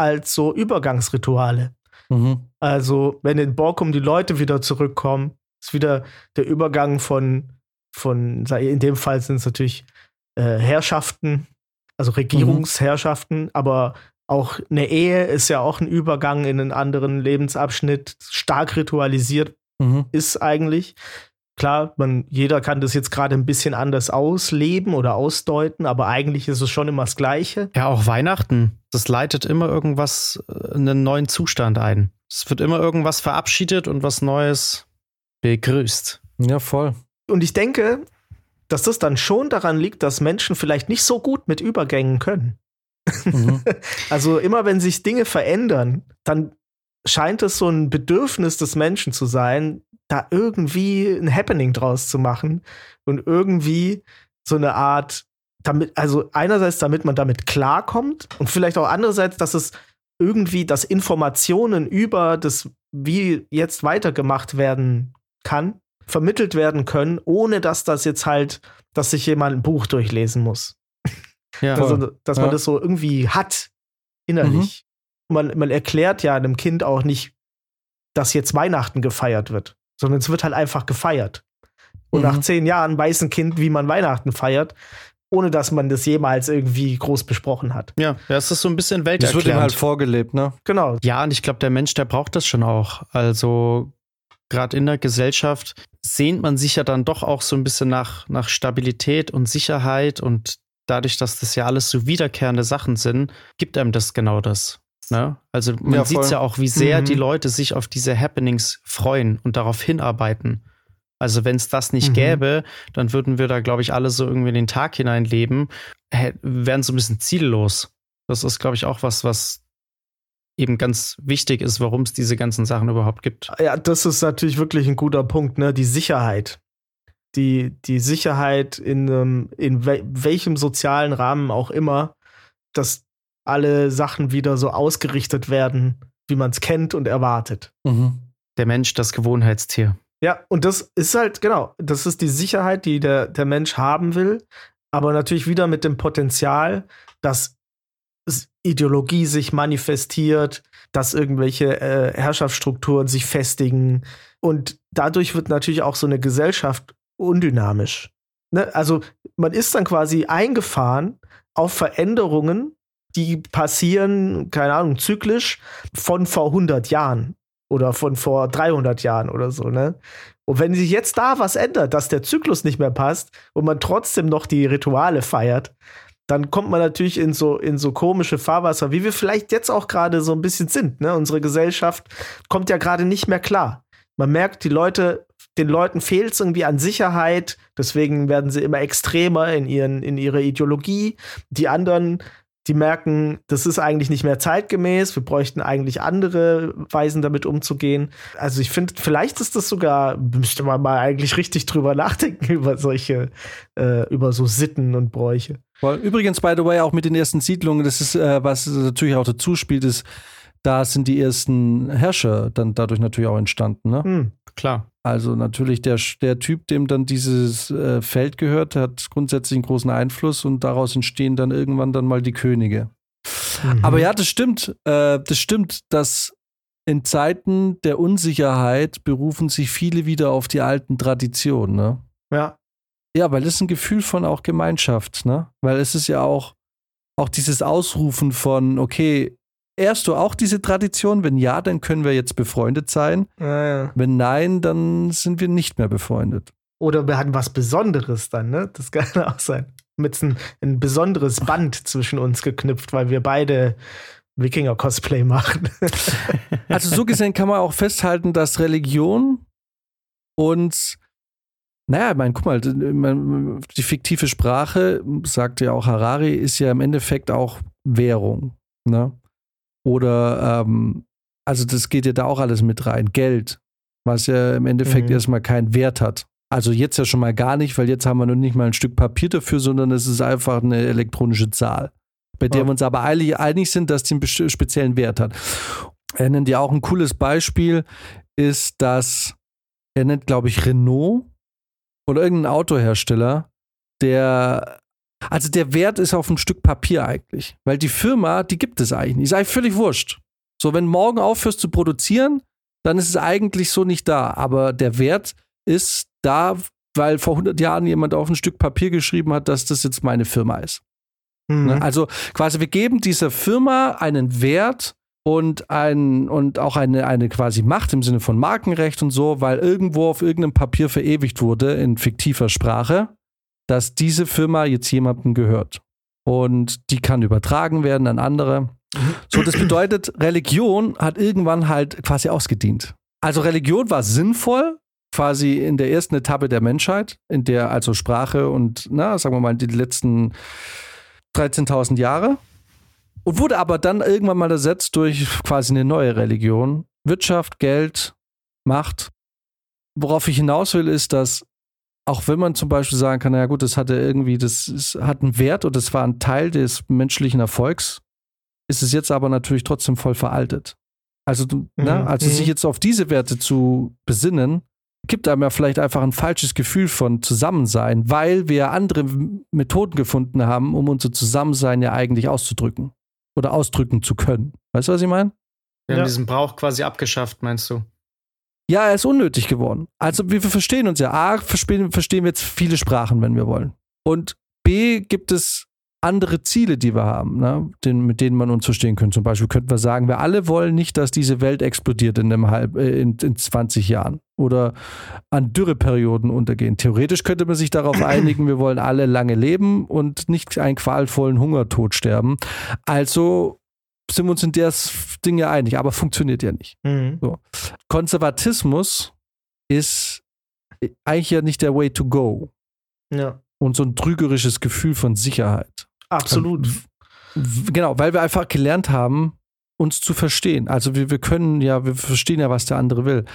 als so Übergangsrituale. Mhm. Also, wenn in Borkum die Leute wieder zurückkommen, ist wieder der Übergang von, von in dem Fall sind es natürlich äh, Herrschaften, also Regierungsherrschaften, mhm. aber auch eine Ehe ist ja auch ein Übergang in einen anderen Lebensabschnitt, stark ritualisiert mhm. ist eigentlich. Klar, man, jeder kann das jetzt gerade ein bisschen anders ausleben oder ausdeuten, aber eigentlich ist es schon immer das Gleiche. Ja, auch Weihnachten. Das leitet immer irgendwas, äh, einen neuen Zustand ein. Es wird immer irgendwas verabschiedet und was Neues begrüßt. Ja, voll. Und ich denke, dass das dann schon daran liegt, dass Menschen vielleicht nicht so gut mit Übergängen können. Mhm. also immer wenn sich Dinge verändern, dann scheint es so ein Bedürfnis des Menschen zu sein, da irgendwie ein Happening draus zu machen und irgendwie so eine Art, damit, also einerseits, damit man damit klarkommt und vielleicht auch andererseits, dass es irgendwie, dass Informationen über das, wie jetzt weitergemacht werden kann, vermittelt werden können, ohne dass das jetzt halt, dass sich jemand ein Buch durchlesen muss. Ja, also, dass man ja. das so irgendwie hat, innerlich. Man, man erklärt ja einem Kind auch nicht, dass jetzt Weihnachten gefeiert wird sondern es wird halt einfach gefeiert. Und mhm. nach zehn Jahren weiß ein Kind, wie man Weihnachten feiert, ohne dass man das jemals irgendwie groß besprochen hat. Ja, das ist so ein bisschen welterklärend. Das wird ihm halt vorgelebt, ne? Genau. Ja, und ich glaube, der Mensch, der braucht das schon auch. Also gerade in der Gesellschaft sehnt man sich ja dann doch auch so ein bisschen nach, nach Stabilität und Sicherheit und dadurch, dass das ja alles so wiederkehrende Sachen sind, gibt einem das genau das. Ne? Also man ja, sieht ja auch, wie sehr mhm. die Leute sich auf diese Happenings freuen und darauf hinarbeiten. Also wenn es das nicht mhm. gäbe, dann würden wir da, glaube ich, alle so irgendwie in den Tag hinein leben, wären so ein bisschen ziellos. Das ist, glaube ich, auch was, was eben ganz wichtig ist, warum es diese ganzen Sachen überhaupt gibt. Ja, das ist natürlich wirklich ein guter Punkt, ne? Die Sicherheit. Die, die Sicherheit in, um, in welchem sozialen Rahmen auch immer, dass alle Sachen wieder so ausgerichtet werden, wie man es kennt und erwartet. Mhm. Der Mensch, das Gewohnheitstier. Ja, und das ist halt, genau, das ist die Sicherheit, die der, der Mensch haben will, aber natürlich wieder mit dem Potenzial, dass Ideologie sich manifestiert, dass irgendwelche äh, Herrschaftsstrukturen sich festigen. Und dadurch wird natürlich auch so eine Gesellschaft undynamisch. Ne? Also man ist dann quasi eingefahren auf Veränderungen, die passieren, keine Ahnung, zyklisch von vor 100 Jahren. oder von vor 300 Jahren oder so, ne? Und wenn sich jetzt da was ändert, dass der Zyklus nicht mehr passt und man trotzdem noch die Rituale feiert, dann kommt man natürlich in so, in so komische Fahrwasser, wie wir vielleicht jetzt auch gerade so ein bisschen sind. Ne? Unsere Gesellschaft kommt ja gerade nicht mehr klar. Man merkt, die Leute, den Leuten fehlt es irgendwie an Sicherheit, deswegen werden sie immer extremer in, ihren, in ihrer Ideologie. Die anderen die merken, das ist eigentlich nicht mehr zeitgemäß, wir bräuchten eigentlich andere Weisen damit umzugehen. Also ich finde, vielleicht ist das sogar, müsste man mal eigentlich richtig drüber nachdenken über solche, äh, über so Sitten und Bräuche. Übrigens, by the way, auch mit den ersten Siedlungen, das ist, äh, was natürlich auch dazu spielt, ist, da sind die ersten Herrscher dann dadurch natürlich auch entstanden. Ne? Hm, klar. Also natürlich der, der Typ, dem dann dieses äh, Feld gehört, hat grundsätzlich einen großen Einfluss und daraus entstehen dann irgendwann dann mal die Könige. Mhm. Aber ja, das stimmt. Äh, das stimmt, dass in Zeiten der Unsicherheit berufen sich viele wieder auf die alten Traditionen. Ne? Ja. Ja, weil es ein Gefühl von auch Gemeinschaft, ne? Weil es ist ja auch, auch dieses Ausrufen von, okay, Ehrst du auch diese Tradition? Wenn ja, dann können wir jetzt befreundet sein. Ja, ja. Wenn nein, dann sind wir nicht mehr befreundet. Oder wir hatten was Besonderes dann, ne? Das kann auch sein. Mit ein, ein besonderes Band zwischen uns geknüpft, weil wir beide Wikinger-Cosplay machen. also so gesehen kann man auch festhalten, dass Religion und naja, ich meine, guck mal, die fiktive Sprache, sagt ja auch Harari, ist ja im Endeffekt auch Währung. Ne? Oder, ähm, also das geht ja da auch alles mit rein. Geld, was ja im Endeffekt mhm. erstmal keinen Wert hat. Also jetzt ja schon mal gar nicht, weil jetzt haben wir nur nicht mal ein Stück Papier dafür, sondern es ist einfach eine elektronische Zahl, bei der ja. wir uns aber einig sind, dass die einen speziellen Wert hat. Er nennt ja auch ein cooles Beispiel, ist, dass er nennt, glaube ich, Renault oder irgendein Autohersteller, der also der Wert ist auf ein Stück Papier eigentlich. Weil die Firma, die gibt es eigentlich nicht. Ist eigentlich völlig wurscht. So, wenn morgen aufhörst zu produzieren, dann ist es eigentlich so nicht da. Aber der Wert ist da, weil vor 100 Jahren jemand auf ein Stück Papier geschrieben hat, dass das jetzt meine Firma ist. Mhm. Ne? Also quasi, wir geben dieser Firma einen Wert und, ein, und auch eine, eine quasi Macht im Sinne von Markenrecht und so, weil irgendwo auf irgendeinem Papier verewigt wurde in fiktiver Sprache dass diese Firma jetzt jemandem gehört. Und die kann übertragen werden an andere. So, das bedeutet, Religion hat irgendwann halt quasi ausgedient. Also Religion war sinnvoll, quasi in der ersten Etappe der Menschheit, in der also Sprache und, na, sagen wir mal, die letzten 13.000 Jahre. Und wurde aber dann irgendwann mal ersetzt durch quasi eine neue Religion. Wirtschaft, Geld, Macht. Worauf ich hinaus will, ist, dass auch wenn man zum Beispiel sagen kann, naja gut, das hatte irgendwie, das ist, hat einen Wert und das war ein Teil des menschlichen Erfolgs, ist es jetzt aber natürlich trotzdem voll veraltet. Also, mhm. ne, also mhm. sich jetzt auf diese Werte zu besinnen, gibt einem ja vielleicht einfach ein falsches Gefühl von Zusammensein, weil wir andere Methoden gefunden haben, um unser Zusammensein ja eigentlich auszudrücken oder ausdrücken zu können. Weißt du, was ich meine? Wir haben diesen Brauch quasi abgeschafft, meinst du? Ja, er ist unnötig geworden. Also wir verstehen uns ja. A, verstehen, verstehen wir jetzt viele Sprachen, wenn wir wollen. Und B, gibt es andere Ziele, die wir haben, ne? Den, mit denen man uns verstehen könnte. Zum Beispiel könnten wir sagen, wir alle wollen nicht, dass diese Welt explodiert in, einem halb, äh, in, in 20 Jahren oder an Dürreperioden untergehen. Theoretisch könnte man sich darauf einigen, wir wollen alle lange leben und nicht einen qualvollen Hungertod sterben. Also sind wir uns in der Ding ja einig, aber funktioniert ja nicht. Mhm. So. Konservatismus ist eigentlich ja nicht der Way to go. Ja. Und so ein trügerisches Gefühl von Sicherheit. Absolut. Genau, weil wir einfach gelernt haben, uns zu verstehen. Also wir, wir können ja, wir verstehen ja, was der andere will.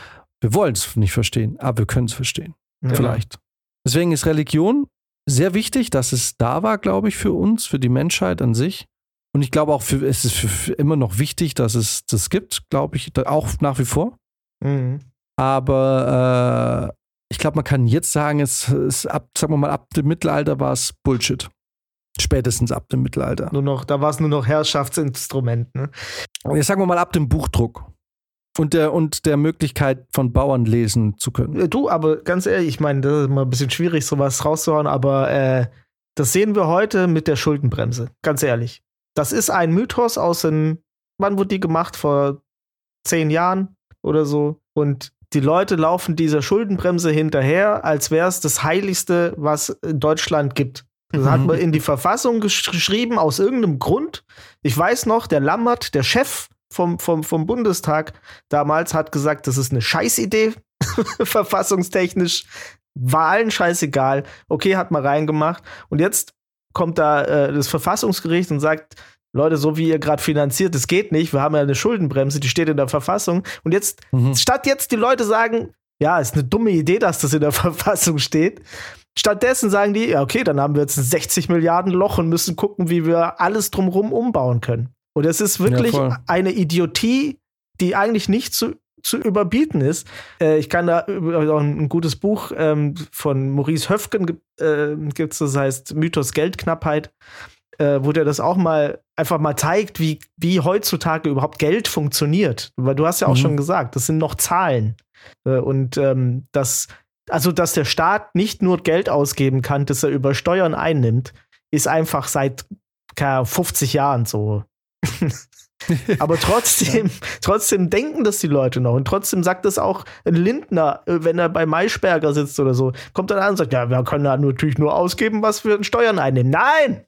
Wir wollen es nicht verstehen, aber wir können es verstehen. Ja. Vielleicht. Deswegen ist Religion sehr wichtig, dass es da war, glaube ich, für uns, für die Menschheit an sich. Und ich glaube auch, für, es ist für, immer noch wichtig, dass es das gibt, glaube ich, auch nach wie vor. Mhm. Aber äh, ich glaube, man kann jetzt sagen, es ist ab, sagen wir mal, ab dem Mittelalter war es Bullshit. Spätestens ab dem Mittelalter. Nur noch, da war es nur noch Herrschaftsinstrument, ne? Jetzt sagen wir mal ab dem Buchdruck. Und der, und der Möglichkeit von Bauern lesen zu können. Du, aber ganz ehrlich, ich meine, das ist immer ein bisschen schwierig, sowas rauszuhauen, aber äh, das sehen wir heute mit der Schuldenbremse. Ganz ehrlich. Das ist ein Mythos aus den, wann wurde die gemacht? Vor zehn Jahren oder so. Und die Leute laufen dieser Schuldenbremse hinterher, als wäre es das Heiligste, was in Deutschland gibt. Das mhm. hat man in die Verfassung gesch geschrieben, aus irgendeinem Grund. Ich weiß noch, der Lammert, der Chef vom, vom, vom Bundestag damals, hat gesagt, das ist eine Scheißidee, verfassungstechnisch. Wahlen scheißegal. Okay, hat man reingemacht. Und jetzt kommt da äh, das Verfassungsgericht und sagt, Leute, so wie ihr gerade finanziert, das geht nicht. Wir haben ja eine Schuldenbremse, die steht in der Verfassung. Und jetzt, mhm. statt jetzt die Leute sagen, ja, ist eine dumme Idee, dass das in der Verfassung steht. Stattdessen sagen die, ja, okay, dann haben wir jetzt ein 60 Milliarden Loch und müssen gucken, wie wir alles drumherum umbauen können. Und es ist wirklich ja, eine Idiotie, die eigentlich nicht zu, zu überbieten ist. Äh, ich kann da auch ein, gutes Buch ähm, von Maurice Höfgen äh, gibt es, das heißt Mythos Geldknappheit äh, wo der das auch mal einfach mal zeigt, wie, wie heutzutage überhaupt Geld funktioniert. Weil du hast ja auch mhm. schon gesagt, das sind noch Zahlen. Äh, und ähm, das, also, dass der Staat nicht nur Geld ausgeben kann, das er über Steuern einnimmt, ist einfach seit 50 Jahren so. Aber trotzdem, trotzdem denken das die Leute noch. Und trotzdem sagt das auch Lindner, äh, wenn er bei Maischberger sitzt oder so, kommt dann an und sagt, ja, wir können da natürlich nur ausgeben, was wir in Steuern einnehmen. Nein!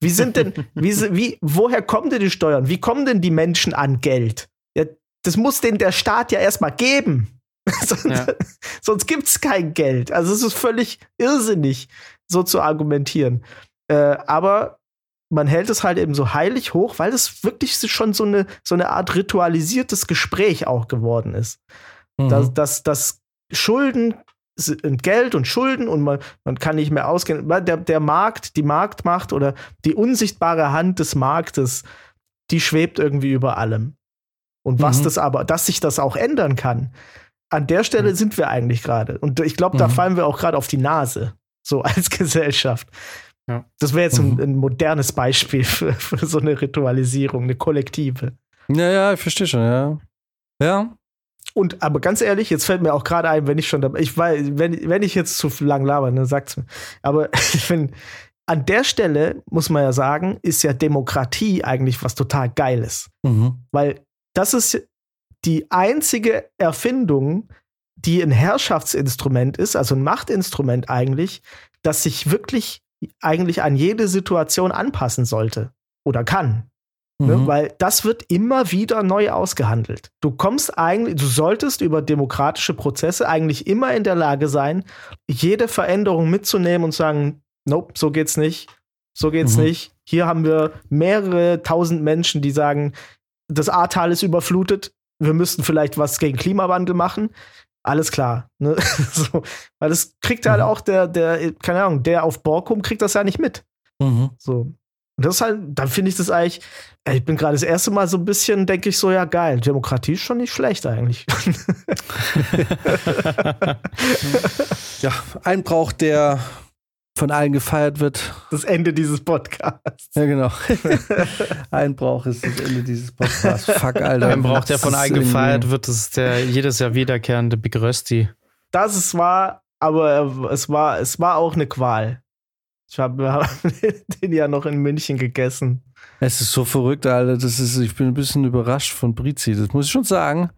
Wie sind denn, wie, wie, woher kommen denn die Steuern? Wie kommen denn die Menschen an Geld? Ja, das muss denn der Staat ja erstmal geben. sonst ja. sonst gibt es kein Geld. Also es ist völlig irrsinnig, so zu argumentieren. Äh, aber man hält es halt eben so heilig hoch, weil es wirklich schon so eine, so eine Art ritualisiertes Gespräch auch geworden ist. Mhm. Dass, dass, dass Schulden Geld und Schulden und man, man kann nicht mehr ausgehen. Der, der Markt, die Marktmacht oder die unsichtbare Hand des Marktes, die schwebt irgendwie über allem. Und was mhm. das aber, dass sich das auch ändern kann, an der Stelle mhm. sind wir eigentlich gerade. Und ich glaube, da mhm. fallen wir auch gerade auf die Nase, so als Gesellschaft. Ja. Das wäre jetzt ein, mhm. ein, modernes Beispiel für, für so eine Ritualisierung, eine kollektive. Ja, ja, ich verstehe schon, ja. Ja, und aber ganz ehrlich, jetzt fällt mir auch gerade ein, wenn ich schon dabei, ich weiß, wenn, wenn ich jetzt zu lang laber, dann sagt's mir. Aber ich finde, an der Stelle muss man ja sagen, ist ja Demokratie eigentlich was total Geiles. Mhm. Weil das ist die einzige Erfindung, die ein Herrschaftsinstrument ist, also ein Machtinstrument eigentlich, das sich wirklich eigentlich an jede Situation anpassen sollte oder kann. Ne? Mhm. Weil das wird immer wieder neu ausgehandelt. Du kommst eigentlich, du solltest über demokratische Prozesse eigentlich immer in der Lage sein, jede Veränderung mitzunehmen und sagen, nope, so geht's nicht, so geht's mhm. nicht. Hier haben wir mehrere tausend Menschen, die sagen, das Ahrtal ist überflutet, wir müssten vielleicht was gegen Klimawandel machen. Alles klar. Ne? so, weil das kriegt halt mhm. auch der, der, keine Ahnung, der auf Borkum kriegt das ja nicht mit. Mhm. So. Und das ist halt, dann finde ich das eigentlich, ich bin gerade das erste Mal so ein bisschen, denke ich so, ja geil, Demokratie ist schon nicht schlecht eigentlich. ja, ein Brauch, der von allen gefeiert wird. Das Ende dieses Podcasts. Ja, genau. ein Brauch ist das Ende dieses Podcasts. Fuck, Alter. Ein Brauch, der von allen gefeiert wird, das ist der jedes Jahr wiederkehrende Big Rösti. Das ist wahr, aber es war, es war auch eine Qual. Ich habe den ja noch in München gegessen. Es ist so verrückt, Alter. Das ist, ich bin ein bisschen überrascht von Brizi. Das muss ich schon sagen.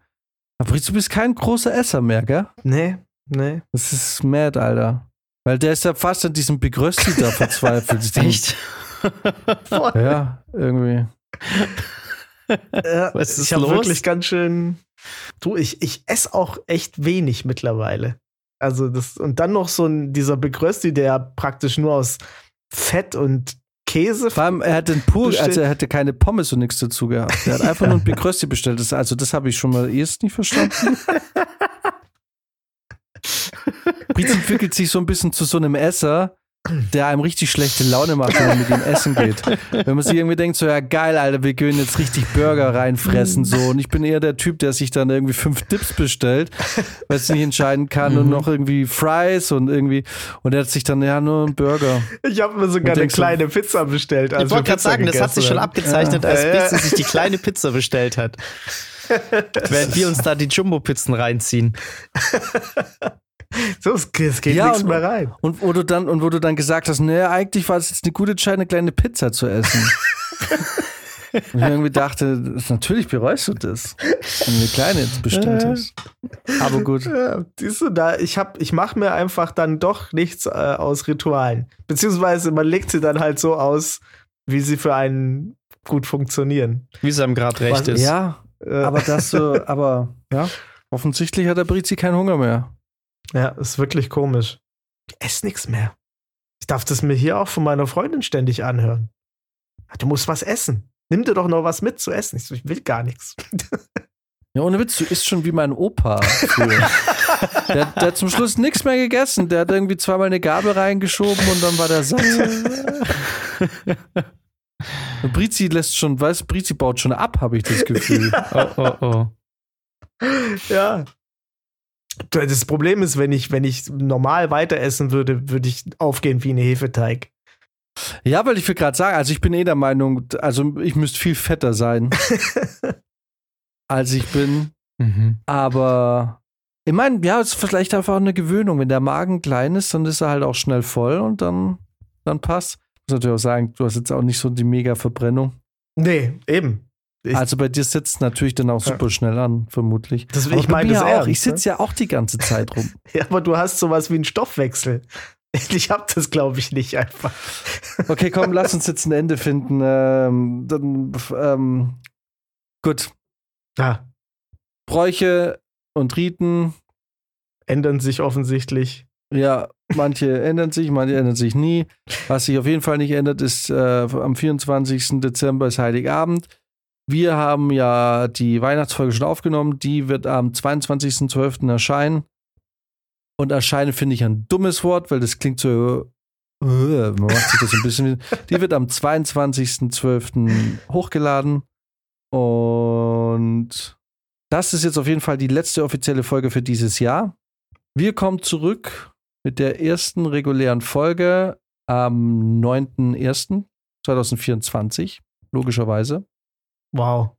Aber Brizi, du bist kein großer Esser mehr, gell? Nee, nee. Das ist mad, Alter. Weil der ist ja fast an diesem Begrösti da verzweifelt. Echt? ja, irgendwie. Ja, Was ist ich habe wirklich ganz schön. Du, ich, ich esse auch echt wenig mittlerweile. Also das, und dann noch so ein, dieser Begrösti, der praktisch nur aus Fett und Käse. Vor allem, er hatte pur, also er hätte keine Pommes und nichts dazu gehabt. Er hat einfach nur ein Begrösti bestellt. Das, also, das habe ich schon mal erst nicht verstanden. Briz entwickelt sich so ein bisschen zu so einem Esser, der einem richtig schlechte Laune macht, wenn man mit ihm essen geht. Wenn man sich irgendwie denkt, so, ja geil, Alter, wir können jetzt richtig Burger reinfressen, so. Und ich bin eher der Typ, der sich dann irgendwie fünf Dips bestellt, weil es nicht entscheiden kann mhm. und noch irgendwie Fries und irgendwie, und er hat sich dann, ja, nur einen Burger. Ich habe mir sogar eine kleine so, Pizza bestellt. Also ich wollte gerade sagen, das hat sich schon abgezeichnet, ja. als ja, ja. sich die kleine Pizza bestellt hat. Während wir uns da die Jumbo-Pizzen reinziehen. So, es geht ja, nichts und, mehr rein. Und wo du dann, und wo du dann gesagt hast, naja, eigentlich war es jetzt eine gute Entscheidung, eine kleine Pizza zu essen. Und ich irgendwie dachte, natürlich bereust du das. Wenn eine Kleine jetzt bestimmt ist. Aber gut. Ja, siehst du, da, ich, hab, ich mache mir einfach dann doch nichts äh, aus Ritualen. Beziehungsweise man legt sie dann halt so aus, wie sie für einen gut funktionieren. Wie es einem gerade recht Was- ist. Ja, aber das so, aber ja, offensichtlich hat der Brizi keinen Hunger mehr. Ja, ist wirklich komisch. Ich esse nichts mehr. Ich darf das mir hier auch von meiner Freundin ständig anhören. Du musst was essen. Nimm dir doch noch was mit zu essen. Ich, so, ich will gar nichts. Ja, ohne Witz, du isst schon wie mein Opa früher. der, der hat zum Schluss nichts mehr gegessen. Der hat irgendwie zweimal eine Gabel reingeschoben und dann war der satt. Und Brizi lässt schon, weißt du, Brizi baut schon ab, habe ich das Gefühl. Oh, oh, oh. Ja. Das Problem ist, wenn ich, wenn ich normal weiter essen würde, würde ich aufgehen wie ein Hefeteig. Ja, weil ich will gerade sagen, also ich bin eh der Meinung, also ich müsste viel fetter sein, als ich bin. Mhm. Aber ich meine, ja, es ist vielleicht einfach eine Gewöhnung. Wenn der Magen klein ist, dann ist er halt auch schnell voll und dann, dann passt. Ich muss natürlich auch sagen, du hast jetzt auch nicht so die mega Verbrennung. Nee, eben. Ich- also bei dir sitzt natürlich dann auch Ja. super schnell an, vermutlich. Das, Aber ich meine das auch. ernst, Ich sitze ja auch die ganze Zeit rum. ne? Ja, aber du hast sowas wie einen Stoffwechsel. Ich hab das, glaube ich, nicht einfach. Okay, komm, lass uns jetzt ein Ende finden. Ähm, dann, ähm, gut. Ja, Bräuche und Riten, ändern sich offensichtlich. ja, manche ändern sich, manche ändern sich nie. Was sich auf jeden Fall nicht ändert, ist äh, am 24. Dezember ist Heiligabend. Wir haben ja die Weihnachtsfolge schon aufgenommen. Die wird am 22.12. erscheinen. Und erscheinen finde ich ein dummes Wort, weil das klingt so. Äh, man macht sich das ein bisschen. Die wird am 22.12. hochgeladen. Und das ist jetzt auf jeden Fall die letzte offizielle Folge für dieses Jahr. Wir kommen zurück mit der ersten regulären Folge am 9.01.2024, logischerweise. Wow.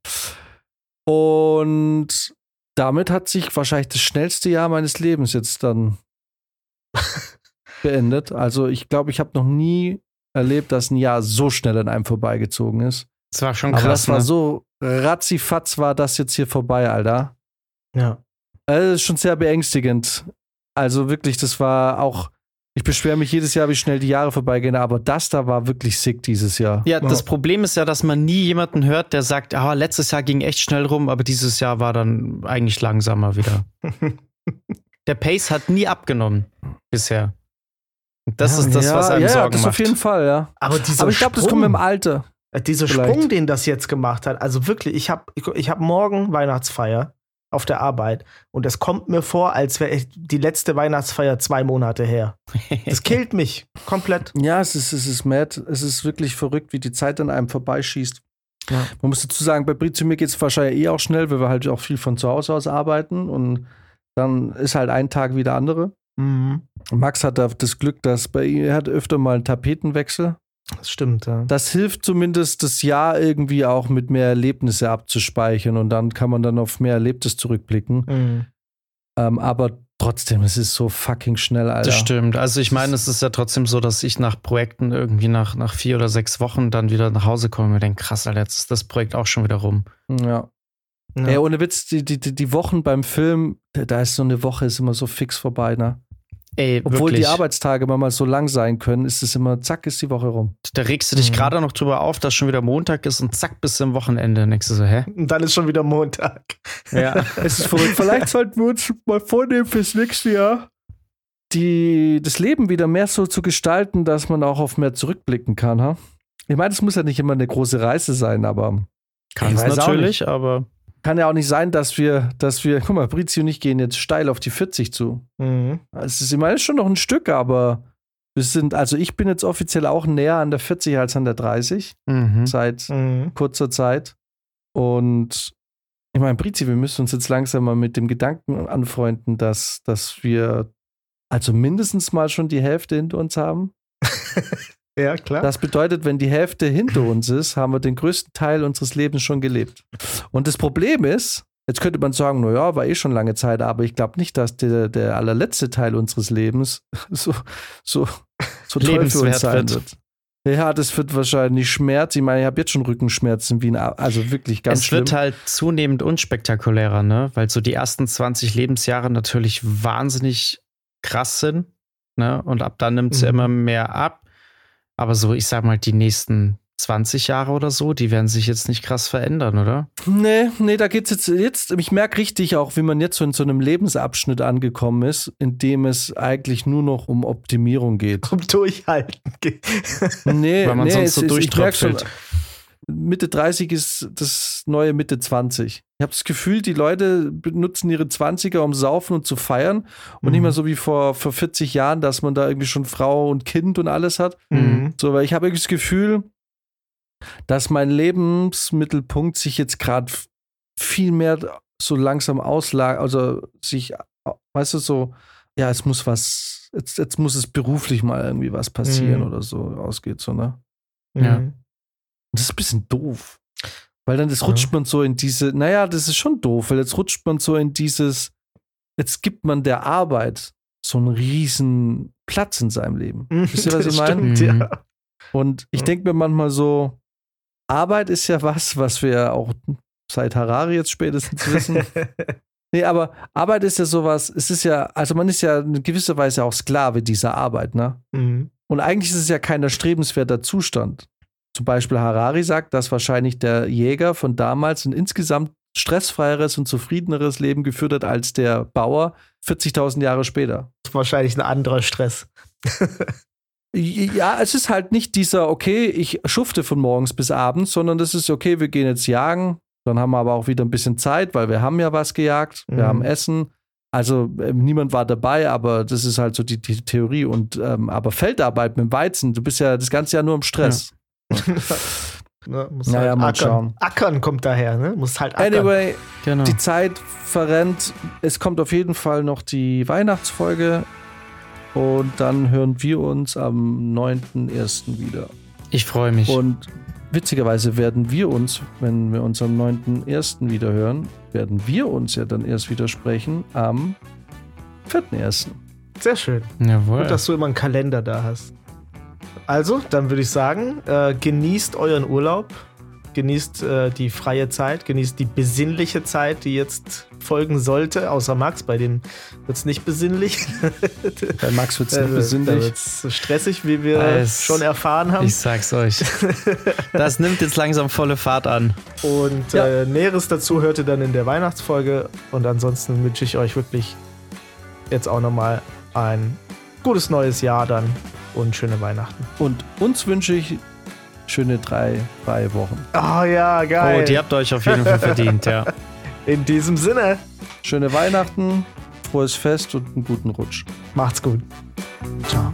Und damit hat sich wahrscheinlich das schnellste Jahr meines Lebens jetzt dann beendet. Also ich glaube, ich habe noch nie erlebt, dass ein Jahr so schnell an einem vorbeigezogen ist. Das war schon Aber krass. das war ne? so ratzifatz war das jetzt hier vorbei, Alter. Ja. Also, das ist schon sehr beängstigend. Also wirklich, das war auch. Ich beschwere mich jedes Jahr, wie schnell die Jahre vorbeigehen, aber das da war wirklich sick dieses Jahr. Ja, das Ja. Problem ist ja, dass man nie jemanden hört, der sagt, ah, letztes Jahr ging echt schnell rum, aber dieses Jahr war dann eigentlich langsamer wieder. Der Pace hat nie abgenommen bisher. Und Das ist das, ja, was einem ja, Sorgen das macht. auf jeden Fall, ja. Aber dieser Aber ich glaube, das kommt mit dem Alter. Dieser Vielleicht. Sprung, den das jetzt gemacht hat, also wirklich, ich habe ich, ich hab morgen Weihnachtsfeier auf der Arbeit und es kommt mir vor, als wäre die letzte Weihnachtsfeier zwei Monate her. Das killt mich komplett. Ja, es ist, es ist mad. Es ist wirklich verrückt, wie die Zeit an einem vorbeischießt. Ja. Man muss dazu sagen, bei Brit zu mir geht es wahrscheinlich eh auch schnell, weil wir halt auch viel von zu Hause aus arbeiten und dann ist halt ein Tag wie der andere. Mhm. Max hat da das Glück, dass bei ihm, er hat öfter mal einen Tapetenwechsel. Das stimmt, ja. Das hilft zumindest, das Jahr irgendwie auch mit mehr Erlebnisse abzuspeichern und dann kann man dann auf mehr Erlebtes zurückblicken. Mhm. Ähm, aber trotzdem, es ist so fucking schnell, Alter. Das stimmt. Also ich meine, es ist ja trotzdem so, dass ich nach Projekten irgendwie nach, nach vier oder sechs Wochen dann wieder nach Hause komme und mir denke, krass, Alter, jetzt ist das Projekt auch schon wieder rum. Ja. Ja. Ey, ohne Witz, die, die, die Wochen beim Film, da ist so eine Woche ist immer so fix vorbei, ne? Ey, Obwohl wirklich. die Arbeitstage manchmal so lang sein können, ist es immer, zack, ist die Woche rum. Da regst du dich Mhm. gerade noch drüber auf, dass schon wieder Montag ist und zack, bis zum Wochenende. Denkst du so, hä? Und dann ist schon wieder Montag. Ja. Es ist verrückt. Vielleicht sollten wir uns mal vornehmen fürs nächste Jahr, die, das Leben wieder mehr so zu gestalten, dass man auch auf mehr zurückblicken kann. Ha? Ich meine, es muss ja nicht immer eine große Reise sein, aber Kann es natürlich, aber kann ja auch nicht sein, dass wir, dass wir, guck mal, Brizio und ich gehen jetzt steil auf die 40 zu. Mhm. Es ist, ich meine, es ist schon noch ein Stück, aber wir sind, also ich bin jetzt offiziell auch näher an der 40 als an der 30 mhm. seit Mhm. kurzer Zeit. Und ich meine, Brizi, wir müssen uns jetzt langsam mal mit dem Gedanken anfreunden, dass, dass wir also mindestens mal schon die Hälfte hinter uns haben. Ja, klar. Das bedeutet, wenn die Hälfte hinter uns ist, haben wir den größten Teil unseres Lebens schon gelebt. Und das Problem ist, jetzt könnte man sagen, naja, war eh schon lange Zeit, aber ich glaube nicht, dass der, der allerletzte Teil unseres Lebens so, so, so toll für uns sein wird. wird. Ja, das wird wahrscheinlich Schmerz. Ich meine, ich habe jetzt schon Rückenschmerzen, wie ein, also wirklich ganz es schlimm. wird halt zunehmend unspektakulärer, ne? Weil so die ersten 20 Lebensjahre natürlich wahnsinnig krass sind, ne? Und ab dann nimmt es ja Mhm. immer mehr ab. Aber so, ich sag mal, die nächsten 20 Jahre oder so, die werden sich jetzt nicht krass verändern, oder? Nee, nee, da geht's jetzt, jetzt, ich merke richtig auch, wie man jetzt so in so einem Lebensabschnitt angekommen ist, in dem es eigentlich nur noch um Optimierung geht. Um Durchhalten. geht. Nee, Weil man nee, sonst so es ist- ich merk schon, durchtröpfelt. Mitte 30 ist das neue Mitte 20. Ich habe das Gefühl, die Leute benutzen ihre 20er, um saufen und zu feiern. Und nicht Mhm. mehr so wie vor, vor 40 Jahren, dass man da irgendwie schon Frau und Kind und alles hat. Mhm. So, weil ich habe irgendwie das Gefühl, dass mein Lebensmittelpunkt sich jetzt gerade viel mehr so langsam auslagert, also sich, weißt du, so, ja, es muss was, jetzt, jetzt muss es beruflich mal irgendwie was passieren Mhm. oder so ausgeht, so, ne? Ja. Mhm. Und das ist ein bisschen doof. Weil dann das Ja. rutscht man so in diese, naja, das ist schon doof, weil jetzt rutscht man so in dieses, jetzt gibt man der Arbeit so einen riesen Platz in seinem Leben. Wisst ihr, was ich meine? Mhm. ja. Und ich denke mir manchmal so, Arbeit ist ja was, was wir auch seit Harari jetzt spätestens wissen. nee, aber Arbeit ist ja sowas, es ist ja, also man ist ja in gewisser Weise auch Sklave dieser Arbeit, ne? Mhm. Und eigentlich ist es ja kein erstrebenswerter Zustand. Zum Beispiel Harari sagt, dass wahrscheinlich der Jäger von damals ein insgesamt stressfreieres und zufriedeneres Leben geführt hat als der Bauer 40.000 Jahre später. Das ist wahrscheinlich ein anderer Stress. Ja, es ist halt nicht dieser, okay, ich schufte von morgens bis abends, sondern das ist, okay, wir gehen jetzt jagen, dann haben wir aber auch wieder ein bisschen Zeit, weil wir haben ja was gejagt, wir Mhm. haben Essen. Also ähm, niemand war dabei, aber das ist halt so die, die Theorie. Und ähm, aber Feldarbeit mit dem Weizen, du bist ja das ganze Jahr nur im Stress. Ne, muss Naja, halt mal ackern. schauen. Ackern kommt daher, ne? Muss halt ackern. Anyway, Genau. die Zeit verrennt. Es kommt auf jeden Fall noch die Weihnachtsfolge. Und dann hören wir uns am 9.1. wieder. Ich freue mich. Und witzigerweise werden wir uns, wenn wir uns am 9.1. wieder hören, werden wir uns ja dann erst wieder sprechen am 4.1. Sehr schön. Jawohl. Gut, dass du immer einen Kalender da hast. Also, dann würde ich sagen, äh, genießt euren Urlaub, genießt äh, die freie Zeit, genießt die besinnliche Zeit, die jetzt folgen sollte, außer Max, bei dem wird es nicht besinnlich. Bei Max wird es Da nicht besinnlich. es stressig, wie wir Es- schon erfahren haben. ich sag's euch. Das nimmt jetzt langsam volle Fahrt an. Und Ja. äh, Näheres dazu hört ihr dann in der Weihnachtsfolge. Und ansonsten wünsche ich euch wirklich jetzt auch nochmal ein gutes neues Jahr dann und schöne Weihnachten. Und uns wünsche ich schöne drei freie Wochen. Oh ja, geil. Oh, die habt ihr euch auf jeden Fall verdient, ja. In diesem Sinne, Schöne Weihnachten, frohes Fest und einen guten Rutsch. macht's gut. Ciao.